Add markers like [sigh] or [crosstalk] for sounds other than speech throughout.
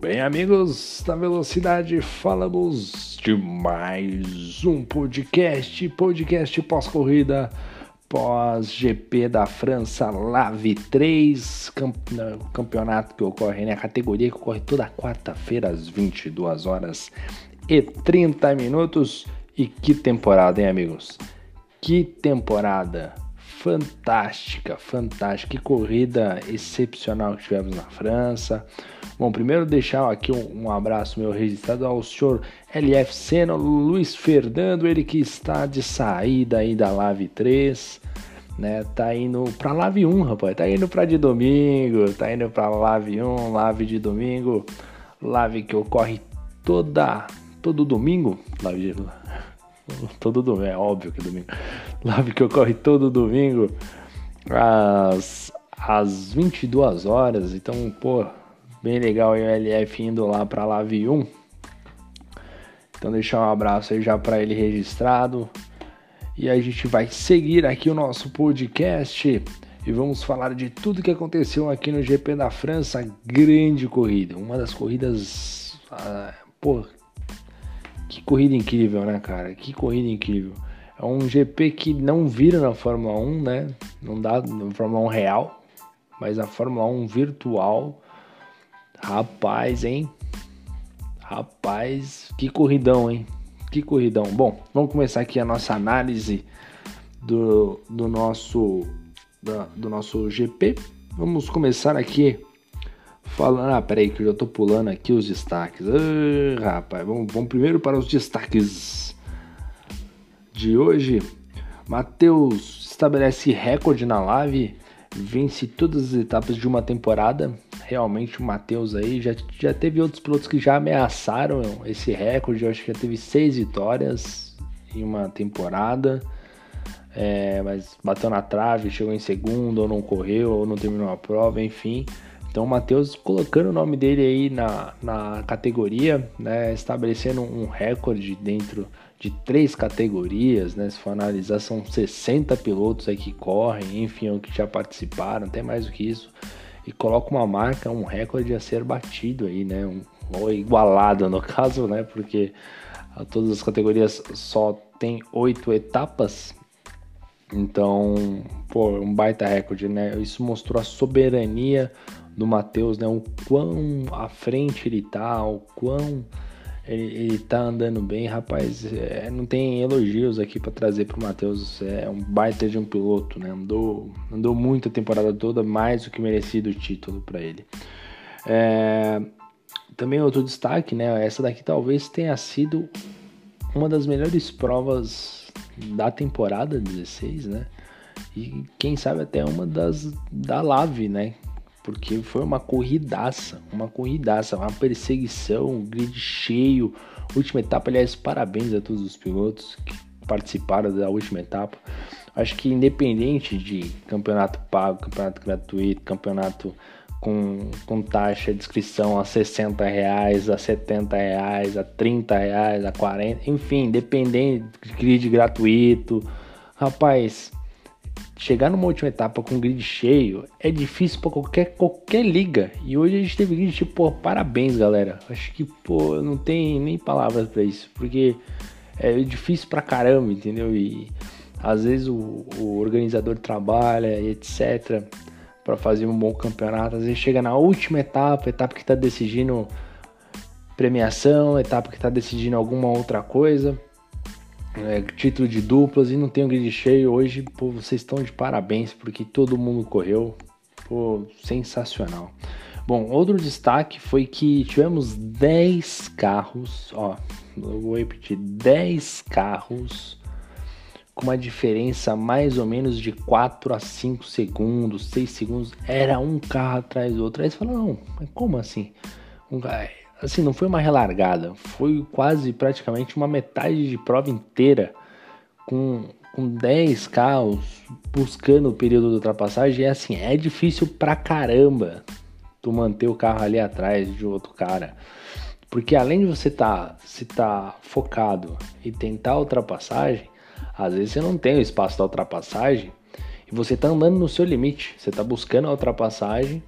Bem, amigos da Velocidade, falamos de mais um podcast, podcast pós-corrida, pós-GP da França, Lave 3, campeonato que ocorre, né? A categoria que ocorre toda quarta-feira às 22 horas e 30 minutos. E que temporada, hein, amigos? Que temporada! fantástica, fantástica. Que corrida excepcional que tivemos na França. Bom, primeiro deixar aqui um, um abraço meu registrado ao senhor LF Senna, Luiz Fernando, ele que está de saída aí da Lave 3, né? Tá indo pra Lave 1, rapaz. Tá indo pra de domingo, tá indo pra Lave 1, Lave de domingo, Lave que ocorre toda todo domingo, Lave de [laughs] todo domingo, é óbvio que é domingo. Live que ocorre todo domingo às, às 22 horas. Então, pô, bem legal o LF indo lá para Live 1. Então, deixar um abraço aí já para ele registrado. E a gente vai seguir aqui o nosso podcast e vamos falar de tudo que aconteceu aqui no GP da França. Grande corrida, uma das corridas. Ah, pô, que corrida incrível, né, cara? Que corrida incrível. É um GP que não vira na Fórmula 1, né? Não dá na Fórmula 1 real, mas a Fórmula 1 virtual. Rapaz, hein? Rapaz, que corridão, hein? Que corridão. Bom, vamos começar aqui a nossa análise do, do nosso da, do nosso GP. Vamos começar aqui Falando, ah, peraí, que eu já tô pulando aqui os destaques. Rapaz, vamos, vamos primeiro para os destaques de hoje. Matheus estabelece recorde na live, vence todas as etapas de uma temporada. Realmente o Matheus aí já, já teve outros pilotos que já ameaçaram esse recorde. Eu acho que já teve seis vitórias em uma temporada. É, mas bateu na trave, chegou em segundo, ou não correu, ou não terminou a prova, enfim. Então o Matheus colocando o nome dele aí na, na categoria, né, estabelecendo um recorde dentro de três categorias, né? Se for analisar, são 60 pilotos aí que correm, enfim, que já participaram, até mais do que isso, e coloca uma marca, um recorde a ser batido aí, né? Um, ou igualado no [laughs] caso, né? Porque todas as categorias só tem oito etapas, então, pô, um baita recorde, né? Isso mostrou a soberania do Matheus, né? O quão à frente ele tá, o quão ele, ele tá andando bem, rapaz. É, não tem elogios aqui para trazer pro Matheus. É um baita de um piloto, né? Andou, andou muito a temporada toda, mais do que merecido o título para ele. É, também outro destaque, né? Essa daqui talvez tenha sido uma das melhores provas da temporada 16, né? E quem sabe até uma das da Lave, né? Porque foi uma corridaça, uma corridaça, uma perseguição, um grid cheio. Última etapa, aliás, parabéns a todos os pilotos que participaram da última etapa. Acho que independente de campeonato pago, campeonato gratuito, campeonato com, com taxa de inscrição a 60 reais, a 70 reais, a 30 reais, a 40, enfim, independente de grid gratuito, rapaz, chegar numa última etapa com grid cheio é difícil para qualquer, qualquer liga. E hoje a gente teve grid tipo, parabéns, galera. Acho que, pô, não tem nem palavras para isso, porque é difícil pra caramba, entendeu? E às vezes o, o organizador trabalha e etc para fazer um bom campeonato. Às vezes chega na última etapa, etapa que tá decidindo premiação, etapa que tá decidindo alguma outra coisa é, título de duplas e não tem um grid cheio. Hoje, pô, vocês estão de parabéns porque todo mundo correu. Pô, sensacional. Bom, outro destaque foi que tivemos 10 carros, ó, vou repetir, 10 carros com uma diferença mais ou menos de 4 a 5 segundos, 6 segundos, era um carro atrás do outro. Aí você fala, não, como assim? Um, assim, não foi uma relargada, foi quase praticamente uma metade de prova inteira com, com 10 carros buscando o período de ultrapassagem. E assim, é difícil pra caramba tu manter o carro ali atrás de outro cara. Porque além de você estar tá, se tá focado e tentar ultrapassagem, às vezes você não tem o espaço da ultrapassagem e você tá andando no seu limite. Você tá buscando a ultrapassagem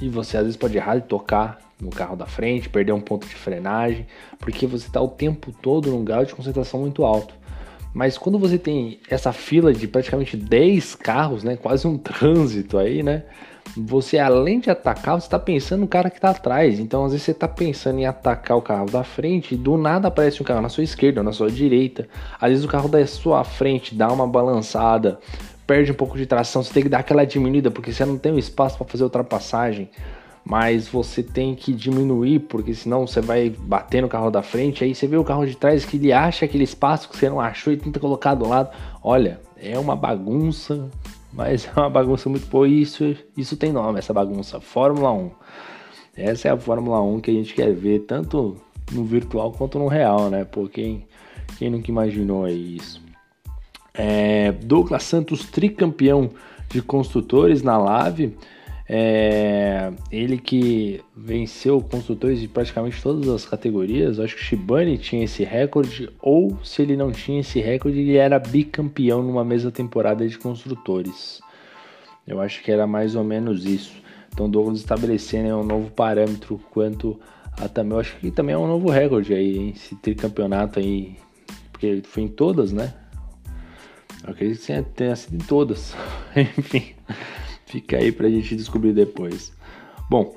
E você às vezes pode errar e tocar no carro da frente, perder um ponto de frenagem, porque você está o tempo todo num grau de concentração muito alto. Mas quando você tem essa fila de praticamente 10 carros, né, quase um [laughs] trânsito aí, né, você além de atacar, você está pensando no cara que está atrás. Então às vezes você está pensando em atacar o carro da frente, e do nada aparece um carro na sua esquerda ou na sua direita. Às vezes o carro da sua frente dá uma balançada, perde um pouco de tração, você tem que dar aquela diminuída porque você não tem o espaço para fazer ultrapassagem mas você tem que diminuir, porque senão você vai bater no carro da frente, aí você vê o carro de trás que ele acha aquele espaço que você não achou e tenta colocar do lado. Olha, é uma bagunça, mas é uma bagunça muito boa isso, isso tem nome, essa bagunça, Fórmula 1. Essa é a Fórmula 1 que a gente quer ver, tanto no virtual quanto no real, né? Pô, quem, quem nunca imaginou aí isso? É, Douglas Santos, tricampeão de construtores na Lave, é, ele que venceu construtores de praticamente todas as categorias. acho que o Shibane tinha esse recorde, ou se ele não tinha esse recorde, ele era bicampeão numa mesma temporada de construtores. Eu acho que era mais ou menos isso. Então, Douglas estabelecendo um novo parâmetro quanto a também. Eu acho que também é um novo recorde aí, esse tricampeonato aí, porque foi em todas, né? Eu acredito que tenha sido em todas. [laughs] Enfim. Fica aí pra gente descobrir depois. Bom,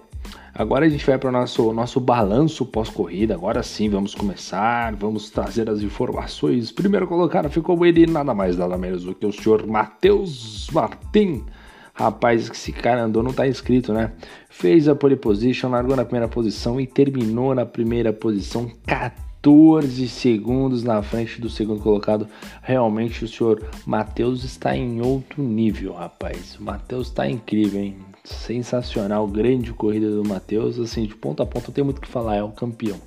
agora a gente vai para o nosso, nosso balanço pós-corrida. Agora sim, vamos começar. Vamos trazer as informações. Primeiro colocado ficou ele, nada mais, nada menos do que o senhor Matheus Martin. Rapaz, esse cara andou, não tá inscrito, né? Fez a pole position, largou na primeira posição e terminou na primeira posição. 14 14 segundos na frente do segundo colocado. Realmente o senhor Matheus está em outro nível, rapaz. O Matheus está incrível, hein? Sensacional, grande corrida do Matheus. Assim, de ponta a ponta, não tem muito o que falar, é o campeão.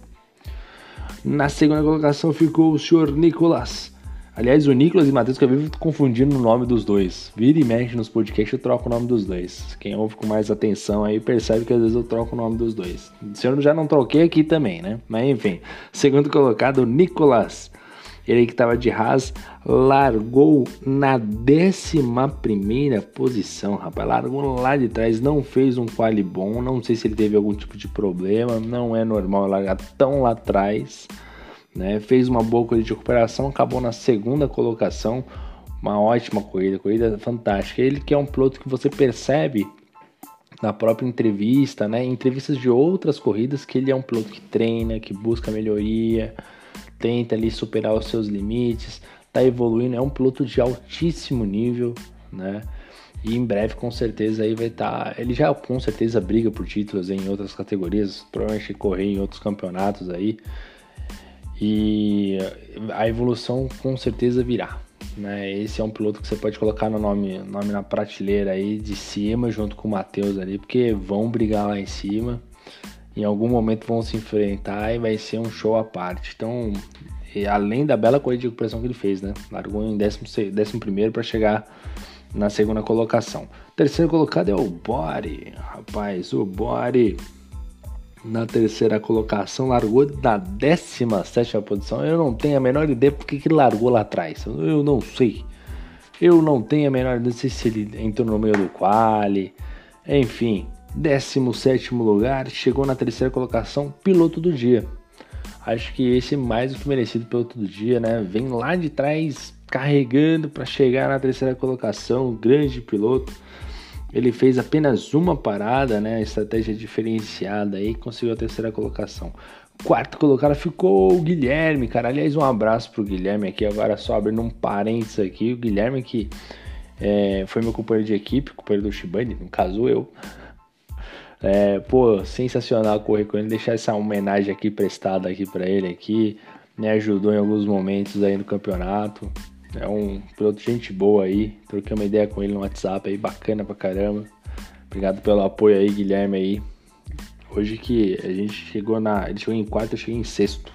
Na segunda colocação ficou o senhor Nicolas Aliás, o Nicolas e o Matheus que eu vivo confundindo o nome dos dois. Vira e mexe nos podcasts, eu troco o nome dos dois. Quem ouve com mais atenção aí percebe que às vezes eu troco o nome dos dois. Se eu já não troquei aqui também, né? Mas enfim. Segundo colocado, Nicolas. Ele que estava de Haas, largou na 11 posição, rapaz. Largou lá de trás, não fez um quali bom. Não sei se ele teve algum tipo de problema. Não é normal largar tão lá atrás né? Fez uma boa corrida de recuperação, acabou na segunda colocação, uma ótima corrida, corrida fantástica. Ele que é um piloto que você percebe na própria entrevista, né? Em entrevistas de outras corridas, que ele é um piloto que treina, que busca melhoria, tenta ali superar os seus limites, tá evoluindo, é um piloto de altíssimo nível, né? E em breve, com certeza, aí vai estar. Tá... Ele já com certeza briga por títulos em outras categorias, provavelmente correr em outros campeonatos aí. E a evolução com certeza virá. Né? Esse é um piloto que você pode colocar no nome, nome na prateleira aí de cima, junto com o Matheus ali, porque vão brigar lá em cima. Em algum momento vão se enfrentar e vai ser um show à parte. Então, além da bela corrida de recuperação que ele fez, né? Largou em 11 primeiro para chegar na segunda colocação. Terceiro colocado é o Body. Rapaz, o Body na terceira colocação, largou na 17 posição. Eu não tenho a menor ideia porque que largou lá atrás. Eu não sei. Eu não tenho a menor ideia. Se ele entrou no meio do quali. Enfim, 17 lugar, chegou na terceira colocação, piloto do dia. Acho que esse é mais do que merecido piloto do dia, né? Vem lá de trás carregando para chegar na terceira colocação, grande piloto. Ele fez apenas uma parada, né? Estratégia diferenciada aí, conseguiu a terceira colocação. Quarto colocado ficou o Guilherme, cara. Aliás, um abraço pro Guilherme aqui. Agora só abrindo um parênteses aqui. O Guilherme que é, foi meu companheiro de equipe, companheiro do Shibane, no caso eu. É, pô, sensacional correr com ele. Deixar essa homenagem aqui prestada aqui para ele aqui. Me ajudou em alguns momentos aí no campeonato. É um piloto gente boa aí. Troquei uma ideia com ele no WhatsApp aí, bacana pra caramba. Obrigado pelo apoio aí, Guilherme aí. Hoje que a gente chegou na. Ele chegou em quarto, eu cheguei em sexto.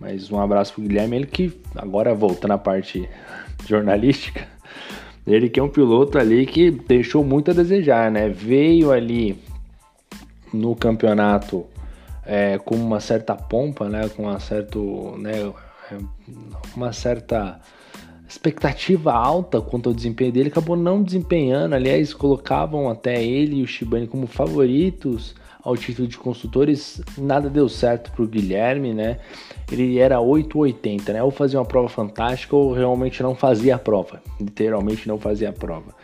Mas um abraço pro Guilherme, ele que agora voltando à parte [laughs] jornalística. Ele que é um piloto ali que deixou muito a desejar, né? Veio ali no campeonato é, com uma certa pompa, né? Com uma certo, né? Uma certa expectativa alta quanto ao desempenho dele, acabou não desempenhando. Aliás, colocavam até ele e o Shibane como favoritos ao título de construtores, nada deu certo para o Guilherme, né? Ele era 880, né? Ou fazia uma prova fantástica ou realmente não fazia a prova, literalmente não fazia a prova.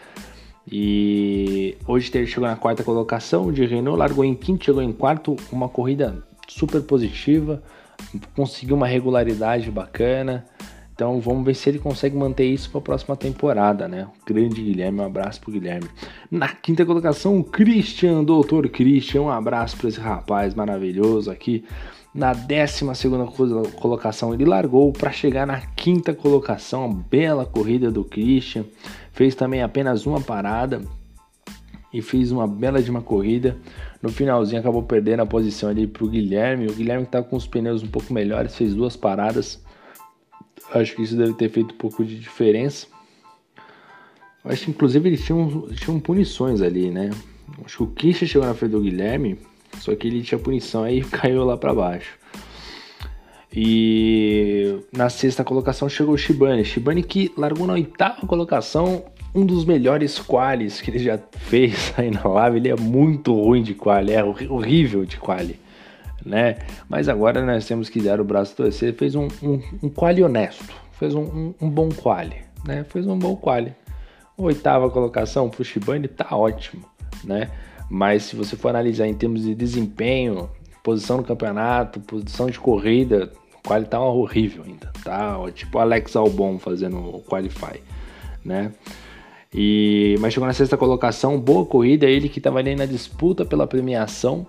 E hoje ele chegou na quarta colocação, de Renault largou em quinto, chegou em quarto, uma corrida super positiva, conseguiu uma regularidade bacana. Então vamos ver se ele consegue manter isso para a próxima temporada, né? grande Guilherme, um abraço pro Guilherme. Na quinta colocação, o Christian, doutor Christian, um abraço para esse rapaz maravilhoso aqui. Na décima segunda colocação, ele largou para chegar na quinta colocação, uma bela corrida do Christian. Fez também apenas uma parada e fez uma bela de uma corrida. No finalzinho acabou perdendo a posição ali pro Guilherme. O Guilherme que tá com os pneus um pouco melhores, fez duas paradas Acho que isso deve ter feito um pouco de diferença. Acho que inclusive eles tinham, tinham punições ali, né? Acho que o Kisha chegou na frente do Guilherme, só que ele tinha punição aí [laughs] caiu lá para baixo. E na sexta colocação chegou o Shibane. Shibane que largou na oitava colocação, um dos melhores quales que ele já fez [laughs] aí na live. Ele é muito ruim de quali, é horrível de quali né? Mas agora nós temos que dar o braço torcer. Fez um, um, um quali honesto, fez um, um, um, bom quali, né? Fez um bom quali. Oitava colocação pro Shibane tá ótimo, né? Mas se você for analisar em termos de desempenho, posição no campeonato, posição de corrida, o quali tá horrível ainda, tá? Tipo Alex Albon fazendo o qualify, né? E, mas chegou na sexta colocação, boa corrida, ele que estava ali na disputa pela premiação,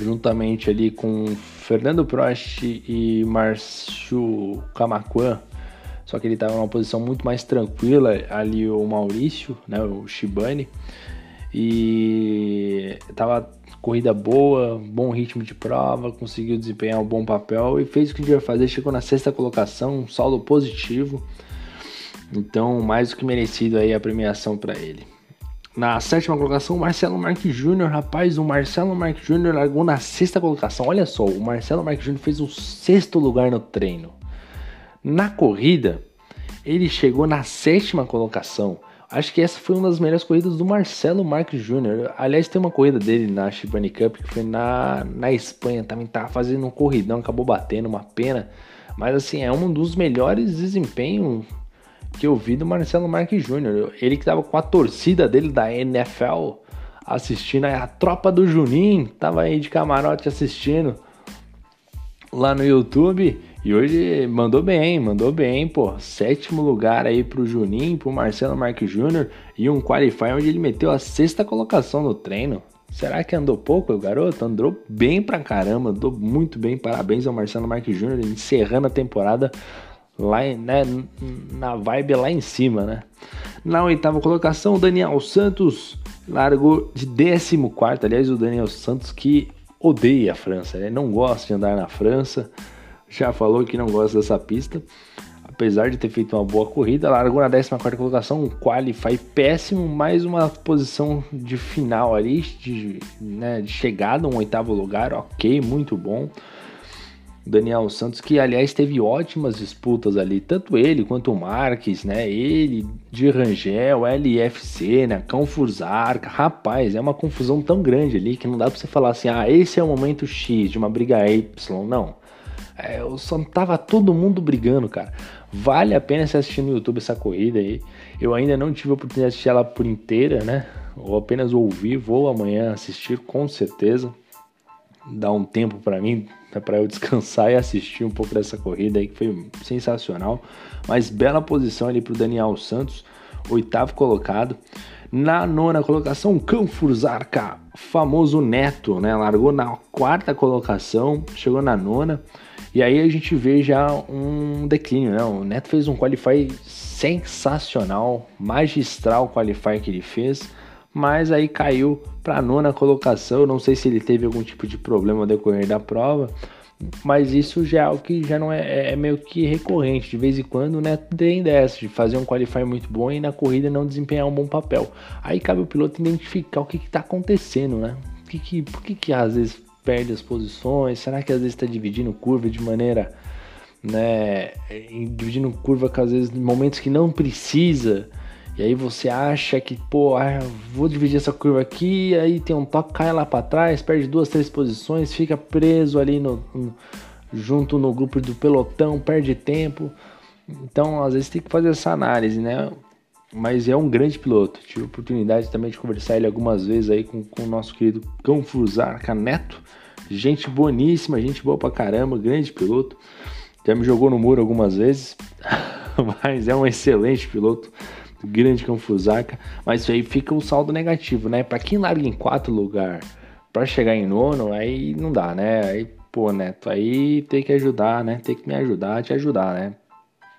juntamente ali com Fernando Prost e Márcio Camacuan, só que ele estava numa posição muito mais tranquila ali o Maurício, né, o Shibane, e tava corrida boa, bom ritmo de prova, conseguiu desempenhar um bom papel e fez o que devia fazer, chegou na sexta colocação, um saldo positivo. Então, mais do que merecido aí a premiação para ele. Na sétima colocação, Marcelo Marques Júnior. Rapaz, o Marcelo Marques Júnior largou na sexta colocação. Olha só, o Marcelo Marques Júnior fez o sexto lugar no treino. Na corrida, ele chegou na sétima colocação. Acho que essa foi uma das melhores corridas do Marcelo Marques Júnior. Aliás, tem uma corrida dele na Shibani Cup que foi na, na Espanha. Também tava fazendo um corridão, acabou batendo, uma pena. Mas assim, é um dos melhores desempenhos que eu vi do Marcelo Marques Júnior. Ele que tava com a torcida dele da NFL assistindo a tropa do Juninho, tava aí de camarote assistindo lá no YouTube. E hoje mandou bem, mandou bem, pô. Sétimo lugar aí pro Juninho, pro Marcelo Marques Júnior e um qualify onde ele meteu a sexta colocação no treino. Será que andou pouco o garoto? Andou bem pra caramba, andou muito bem. Parabéns ao Marcelo Marques Júnior encerrando a temporada lá né, na vibe lá em cima, né? Na oitava colocação, o Daniel Santos largou de 14. Aliás, o Daniel Santos que odeia a França, ele não gosta de andar na França, já falou que não gosta dessa pista. Apesar de ter feito uma boa corrida, largou na 14 colocação, um qualify péssimo, mais uma posição de final ali, de, né, de chegada, um oitavo lugar, ok, muito bom. Daniel Santos, que aliás teve ótimas disputas ali, tanto ele quanto o Marques, né? Ele, de Rangel, LFC, né? Cão Furzarca, rapaz, é uma confusão tão grande ali que não dá pra você falar assim, ah, esse é o momento X de uma briga Y, não. É, só tava todo mundo brigando, cara. Vale a pena você assistir no YouTube essa corrida aí. Eu ainda não tive a oportunidade de assistir ela por inteira, né? Ou apenas ouvir, vou amanhã assistir com certeza. Dar um tempo para mim, para eu descansar [laughs] e assistir um pouco dessa corrida aí que foi sensacional. Mas bela posição ali para o Daniel Santos, oitavo colocado. Na nona colocação, Canfurzarca, famoso Neto, né? Largou na quarta colocação, chegou na nona. E aí a gente vê já um declínio, né? O Neto fez um qualify sensacional, magistral qualify que ele fez mas aí caiu para a nona colocação. Não sei se ele teve algum tipo de problema ao decorrer da prova, mas isso já é algo que já não é, é, é meio que recorrente. De vez em quando, né, tem dessa de fazer um qualify muito bom e na corrida não desempenhar um bom papel. Aí cabe o piloto identificar o que está acontecendo, né? Que que, por que, que às vezes perde as posições? Será que às vezes está dividindo curva de maneira né? Dividindo curva que às vezes em momentos que não precisa. E aí você acha que, pô, ah, vou dividir essa curva aqui, aí tem um toque, cai lá para trás, perde duas, três posições, fica preso ali no, no, junto no grupo do pelotão, perde tempo. Então, às vezes tem que fazer essa análise, né? Mas é um grande piloto. Tive oportunidade também de conversar ele algumas vezes aí com, com o nosso querido Cão Fusarca Neto. Gente boníssima, gente boa pra caramba, grande piloto. Já me jogou no muro algumas vezes, [laughs] mas é um excelente piloto. Grande Cão Fusarca. Mas aí fica um saldo negativo, né? Pra quem larga em quarto lugar para chegar em nono, aí não dá, né? Aí, pô, Neto, aí tem que ajudar, né? Tem que me ajudar te ajudar, né?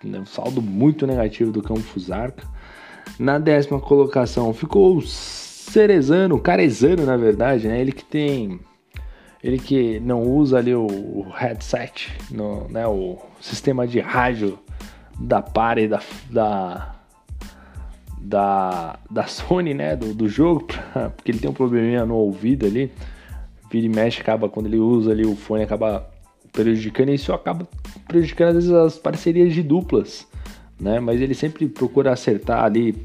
Um saldo muito negativo do Cão Fusarca. Na décima colocação ficou o Cerezano, Carezano na verdade, né? Ele que tem. Ele que não usa ali o, headset, no, né? o sistema de rádio da Pare da, da, da, da Sony, né? Do, do jogo, pra, porque ele tem um probleminha no ouvido ali. Vira e mexe, acaba quando ele usa ali o fone, acaba prejudicando. E isso acaba prejudicando às vezes as parcerias de duplas né? Mas ele sempre procura acertar ali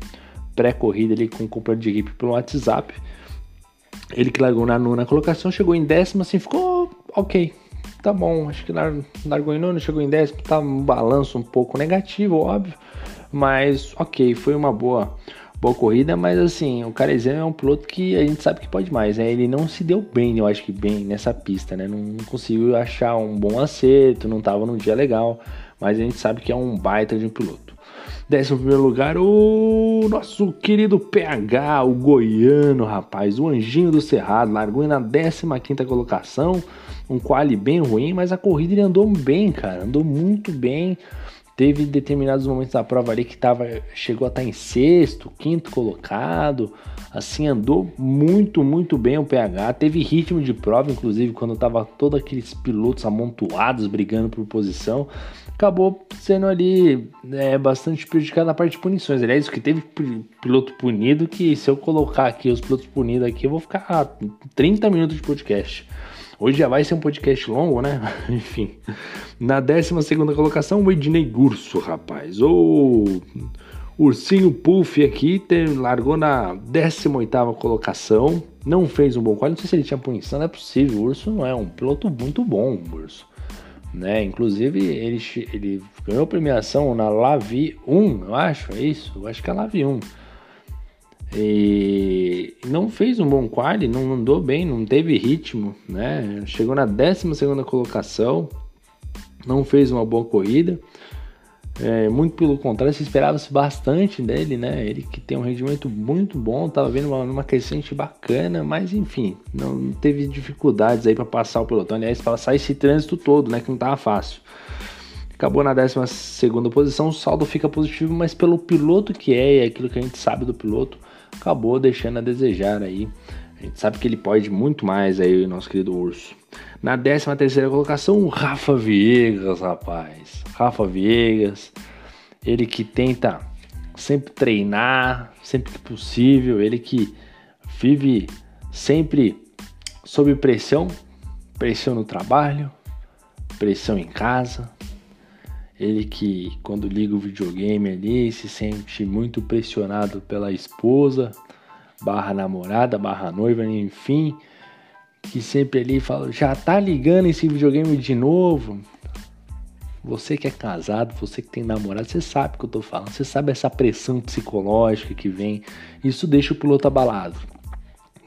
pré-corrida ali com companheiro de equipe pelo WhatsApp. Ele que largou na nona colocação, chegou em décima, assim, ficou ok. Tá bom, acho que largou em nono, chegou em décimo, tá um balanço um pouco negativo, óbvio. Mas ok, foi uma boa boa corrida, mas assim, o Carezano é um piloto que a gente sabe que pode mais, né? Ele não se deu bem, eu acho que bem nessa pista, né? Não, conseguiu achar um bom acerto, não tava num dia legal mas a gente sabe que é um baita de um piloto. Décimo primeiro lugar, o nosso querido PH, o goiano, rapaz, o anjinho do Cerrado, largou na 15 colocação, um quali bem ruim, mas a corrida ele andou bem, cara, andou muito bem. Teve determinados momentos da prova ali que tava, chegou a estar em sexto, quinto colocado, assim, andou muito, muito bem o PH. Teve ritmo de prova, inclusive, quando tava todos aqueles pilotos amontoados brigando por posição acabou sendo ali é, bastante prejudicado na parte de punições. Aliás, que teve piloto punido que se eu colocar aqui os pilotos punidos aqui, eu vou ficar 30 minutos de podcast. Hoje já vai ser um podcast longo, né? [laughs] Enfim. Na 12 colocação, o Ednei Gurso, rapaz. O Ursinho Puff aqui tem, largou na 18 colocação. Não fez um bom quadro. Não sei se ele tinha punição, não é possível. O Urso não é um piloto muito bom, o Urso né? Inclusive ele, ele ganhou premiação na Lavi 1, eu acho, é isso? Eu acho que é Lavi 1. E não fez um bom quali, não andou bem, não teve ritmo, né? Chegou na 12 segunda colocação, não fez uma boa corrida. É, muito pelo contrário, se esperava-se bastante dele, né? Ele que tem um rendimento muito bom, tava vendo uma, uma crescente bacana, mas enfim, não teve dificuldades aí para passar o pelotão. Aliás, passar esse trânsito todo, né? Que não tava fácil. Acabou na 12 posição, o saldo fica positivo, mas pelo piloto que é e aquilo que a gente sabe do piloto, acabou deixando a desejar aí. A gente sabe que ele pode muito mais aí, o nosso querido Urso. Na 13 terceira colocação, o Rafa Viegas, rapaz. Rafa Viegas, ele que tenta sempre treinar, sempre que possível, ele que vive sempre sob pressão, pressão no trabalho, pressão em casa. Ele que quando liga o videogame ali se sente muito pressionado pela esposa, barra namorada, barra noiva, enfim, que sempre ali fala, já tá ligando esse videogame de novo. Você que é casado, você que tem namorado, você sabe o que eu tô falando. Você sabe essa pressão psicológica que vem. Isso deixa o piloto abalado.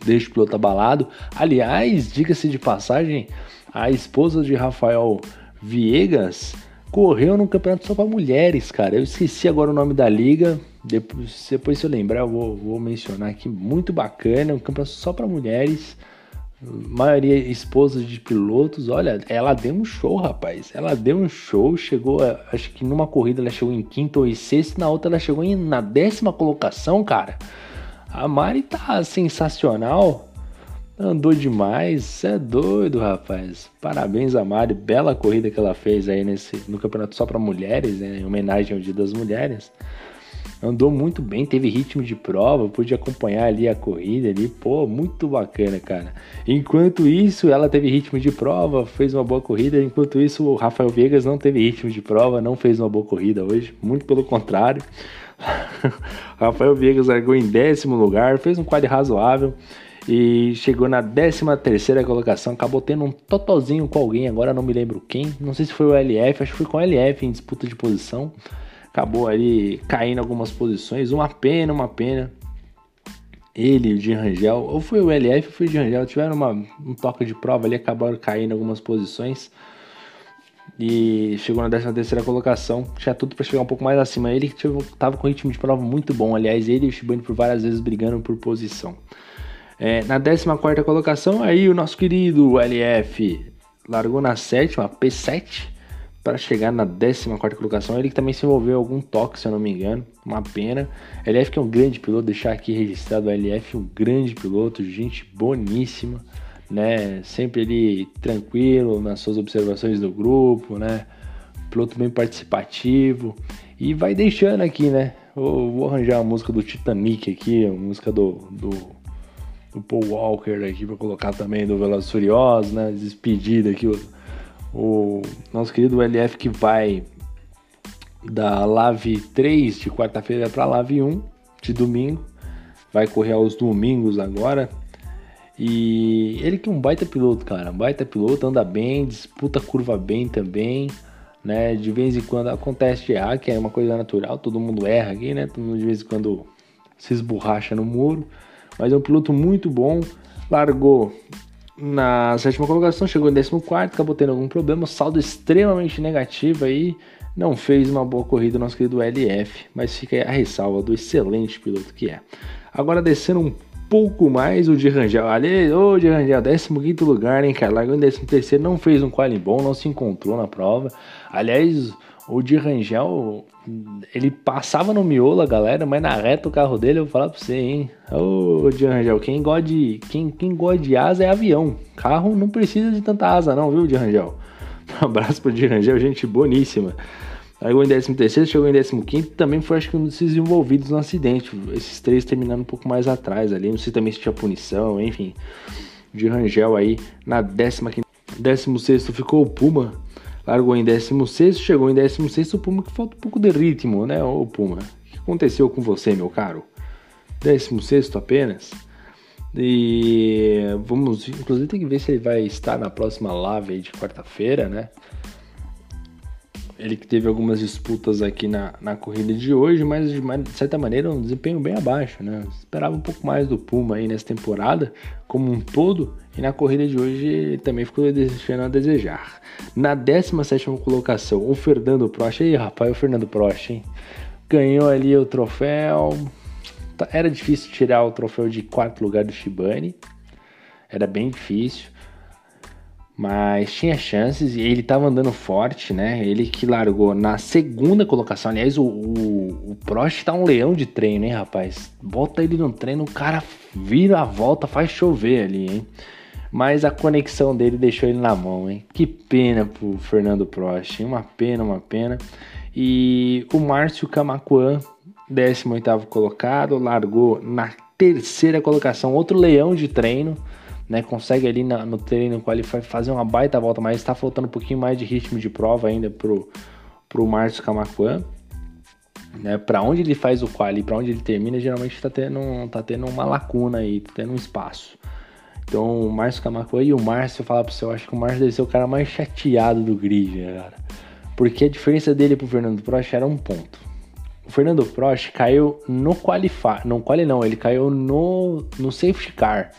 Deixa o piloto abalado. Aliás, diga-se de passagem, a esposa de Rafael Viegas correu no campeonato só para mulheres, cara. Eu esqueci agora o nome da liga. Depois, depois se eu lembrar, eu vou, vou mencionar aqui. Muito bacana, um campeonato só para mulheres maioria esposas de pilotos, olha, ela deu um show, rapaz. Ela deu um show, chegou, acho que numa corrida ela chegou em quinto ou em sexto, na outra ela chegou em, na décima colocação, cara. A Mari tá sensacional. Andou demais, você é doido, rapaz. Parabéns a Mari, bela corrida que ela fez aí nesse, no campeonato só para mulheres, né, em homenagem ao Dia das Mulheres. andou muito bem, teve ritmo de prova, pude acompanhar ali a corrida ali, pô, muito bacana, cara. Enquanto isso, ela teve ritmo de prova, fez uma boa corrida, enquanto isso, o Rafael Vegas não teve ritmo de prova, não fez uma boa corrida hoje, muito pelo contrário. [laughs] Rafael Vegas largou em décimo lugar, fez um quadro razoável e chegou na 13 terceira colocação, acabou tendo um totozinho com alguém, agora não me lembro quem, não sei se foi o LF, acho que foi com o LF em disputa de posição, acabou ali caindo algumas posições, uma pena, uma pena. Ele, o de Rangel, ou foi o LF ou foi o de Rangel, tiveram uma, um toque de prova ali, acabaram caindo algumas posições e chegou na 13 terceira colocação, tinha tudo para chegar um pouco mais acima. Ele que tava com um ritmo de prova muito bom, aliás, ele e o Shibane por várias vezes brigando por posição. É, na 14 colocação, aí o nosso querido LF largou na sétima, P7, para chegar na 14 colocação. Ele que também se envolveu em algum toque, se eu não me engano, uma pena. LF que é um grande piloto, deixar aqui registrado o LF, um grande piloto, gente boníssima, né? Sempre ele tranquilo nas suas observações do grupo, né? Piloto bem participativo e vai deixando aqui, né? Eu vou arranjar a música do Titanic aqui, a música do, do do Paul Walker aqui para colocar também do Velozes Furiosos, né? Despedida aqui o, o nosso querido LF que vai da Lave 3 de quarta-feira para Lave 1 de domingo. Vai correr aos domingos agora. E ele que é um baita piloto, cara. Um baita piloto, anda bem, disputa curva bem também. Né? De vez em quando acontece de errar, que é uma coisa natural, todo mundo erra aqui, né? Todo mundo de vez em quando se esborracha no muro mas é um piloto muito bom. Largou na sétima colocação, chegou em 14, acabou tendo algum problema, saldo extremamente negativo aí. Não fez uma boa corrida nosso querido LF, mas fica aí a ressalva do excelente piloto que é. Agora descendo um pouco mais o de Rangel. Ali, ô de Rangel, 15 lugar, hein, cara? Largou em 13, não fez um quali bom, não se encontrou na prova. Aliás, o de Rangel, ele passava no miolo, a galera, mas na reta o carro dele, eu vou falar pra você, hein? Ô, de Rangel, quem gosta de, quem, quem gosta de asa é avião. Carro não precisa de tanta asa não, viu, de Rangel? Um [laughs] abraço pro de Rangel, gente boníssima. Chegou em 13 chegou em 15 também foi acho que um dos envolvidos no acidente. Esses três terminando um pouco mais atrás ali. Não sei também se tinha punição, enfim. De Rangel aí na 15 16 ficou o Puma largou em 16, chegou em 16, o Puma que falta um pouco de ritmo, né, ô Puma? O que aconteceu com você, meu caro? 16 apenas? E vamos, inclusive tem que ver se ele vai estar na próxima live de quarta-feira, né? Ele que teve algumas disputas aqui na, na corrida de hoje, mas de, de certa maneira um desempenho bem abaixo, né? Esperava um pouco mais do Puma aí nessa temporada, como um todo, e na corrida de hoje ele também ficou deixando a desejar. Na 17 colocação, o Fernando Prost. Aí, rapaz, o Fernando Prost, hein? Ganhou ali o troféu. Tá, era difícil tirar o troféu de quarto lugar do Shibane. Era bem difícil. Mas tinha chances e ele tava andando forte, né? Ele que largou na segunda colocação. Aliás, o, o, o Prost tá um leão de treino, hein, rapaz? Bota ele no treino, o cara vira a volta, faz chover ali, hein? mas a conexão dele deixou ele na mão, hein? Que pena pro Fernando Prost, hein? uma pena, uma pena. E o Márcio Camacuan, 18º colocado, largou na terceira colocação, outro leão de treino, né? Consegue ali na, no treino qualificar fazer uma baita volta, mas está faltando um pouquinho mais de ritmo de prova ainda pro pro Márcio Camacuan. Né, para onde ele faz o quali, para onde ele termina, geralmente está tendo, tá tendo uma lacuna aí, tá tendo um espaço. Então o Márcio Camacuã e o Márcio, eu falar pra você, eu acho que o Márcio deve ser o cara mais chateado do grid, né, cara? Porque a diferença dele pro Fernando Prost era um ponto. O Fernando Prost caiu no qualify, não quali não, ele caiu no, no safety car.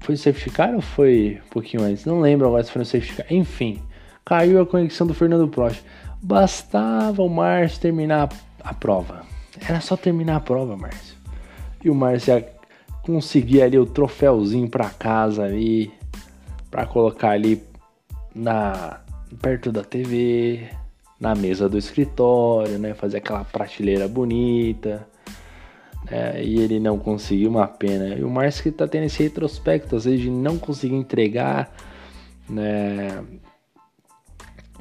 Foi safety car ou foi um pouquinho antes? Não lembro agora se foi no safety car. Enfim, caiu a conexão do Fernando Prost. Bastava o Márcio terminar a prova. Era só terminar a prova, Márcio. E o Márcio conseguir ali o troféuzinho para casa ali, para colocar ali na perto da TV, na mesa do escritório, né, fazer aquela prateleira bonita. Né, e ele não conseguiu uma pena. E o Márcio que tá tendo esse retrospecto, às vezes de não conseguir entregar, né,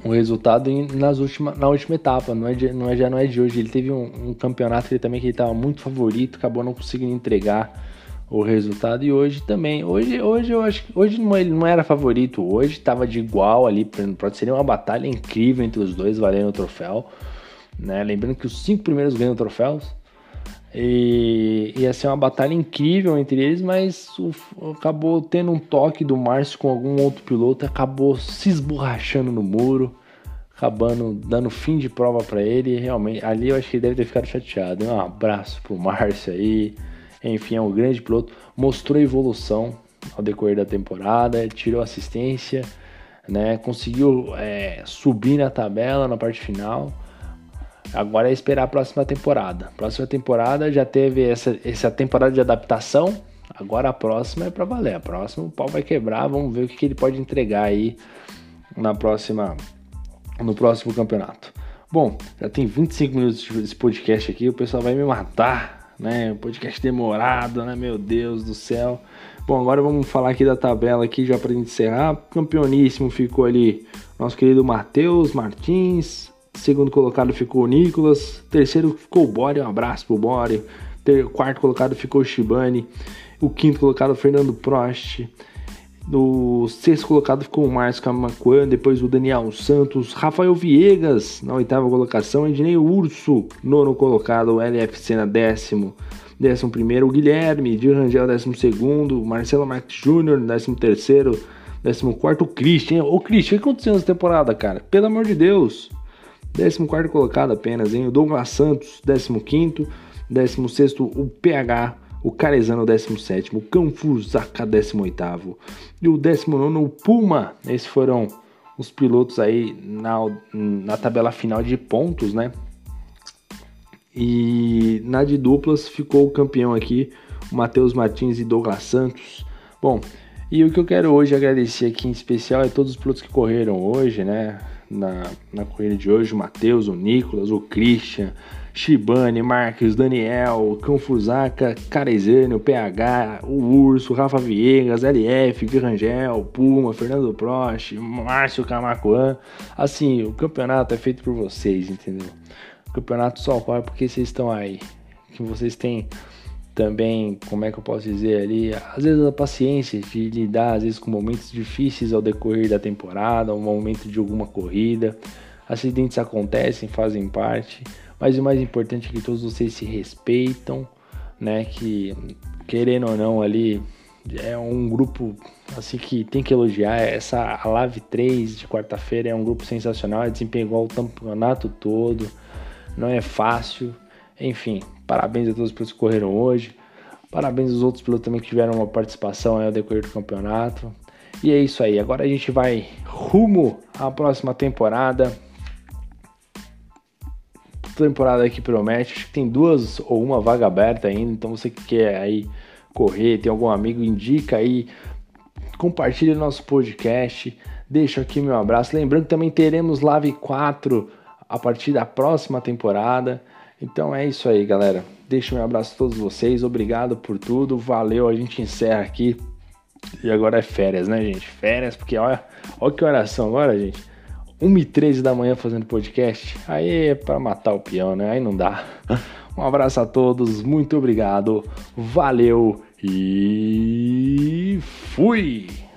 o resultado nas última, na última etapa, não é, de, não é, já não é de hoje. Ele teve um, um campeonato ele também que ele estava muito favorito, acabou não conseguindo entregar o resultado e hoje também. Hoje, hoje eu acho que hoje não, ele não era favorito, hoje estava de igual ali, pode ser uma batalha incrível entre os dois valendo o troféu, né? Lembrando que os cinco primeiros ganham troféus. E ia ser uma batalha incrível entre eles, mas o, acabou tendo um toque do Márcio com algum outro piloto, acabou se esborrachando no muro, acabando dando fim de prova para ele. Realmente, ali eu acho que ele deve ter ficado chateado. Um abraço pro Márcio aí. Enfim, é um grande piloto. Mostrou evolução ao decorrer da temporada, tirou assistência, né? Conseguiu é, subir na tabela na parte final. Agora é esperar a próxima temporada. Próxima temporada já teve essa, essa temporada de adaptação. Agora a próxima é para valer. A próxima o pau vai quebrar. Vamos ver o que, que ele pode entregar aí na próxima, no próximo campeonato. Bom, já tem 25 minutos desse podcast aqui. O pessoal vai me matar, né? Podcast demorado, né? Meu Deus do céu. Bom, agora vamos falar aqui da tabela aqui já para encerrar. Campeoníssimo ficou ali nosso querido Matheus Martins, Segundo colocado ficou o Nicolas. Terceiro ficou o Bore. Um abraço pro Bore. Quarto colocado ficou o Shibane. O quinto colocado, Fernando Prost. No sexto colocado ficou o Márcio Camacuan, depois o Daniel Santos, Rafael Viegas na oitava colocação, Ednei Urso, nono colocado, o LFC na décimo, décimo primeiro, o Guilherme de Rangel, décimo segundo, Marcelo Marques Júnior, décimo terceiro, décimo quarto, o Christian. Ô Christian, o que aconteceu nessa temporada, cara? Pelo amor de Deus! 14 colocado apenas, hein? O Douglas Santos, 15. 16 o PH, o Carezano, 17. O Canfuzaka, 18. E o 19 o Puma. Esses foram os pilotos aí na, na tabela final de pontos, né? E na de duplas ficou o campeão aqui, o Matheus Martins e Douglas Santos. Bom, e o que eu quero hoje agradecer aqui em especial é todos os pilotos que correram hoje, né? Na, na corrida de hoje, o Matheus, o Nicolas, o Christian, Shibane, Marques, Daniel, Canfusaka, o PH, o Urso, Rafa Viegas, LF, Virangel, Puma, Fernando Prost, Márcio Camacuan. Assim, o campeonato é feito por vocês, entendeu? O campeonato só ocorre porque vocês estão aí. Que vocês têm também, como é que eu posso dizer ali, às vezes a paciência de lidar às vezes com momentos difíceis ao decorrer da temporada, um momento de alguma corrida. Acidentes acontecem, fazem parte, mas o mais importante é que todos vocês se respeitam, né? Que querendo ou não ali é um grupo assim que tem que elogiar. Essa Live 3 de quarta-feira é um grupo sensacional, desempenhou o campeonato todo. Não é fácil, enfim, parabéns a todos os que correram hoje. Parabéns aos outros pilotos também que tiveram uma participação ao decorrer do campeonato. E é isso aí. Agora a gente vai rumo à próxima temporada. Temporada que promete. Acho que tem duas ou uma vaga aberta ainda. Então você que quer aí correr, tem algum amigo, indica aí. Compartilhe nosso podcast. Deixa aqui meu abraço. Lembrando que também teremos Live 4 a partir da próxima temporada. Então é isso aí, galera. Deixo meu abraço a todos vocês. Obrigado por tudo. Valeu. A gente encerra aqui. E agora é férias, né, gente? Férias, porque olha, olha que oração agora, gente. 1h13 da manhã fazendo podcast. Aí é pra matar o peão, né? Aí não dá. [laughs] Um abraço a todos. Muito obrigado. Valeu e fui!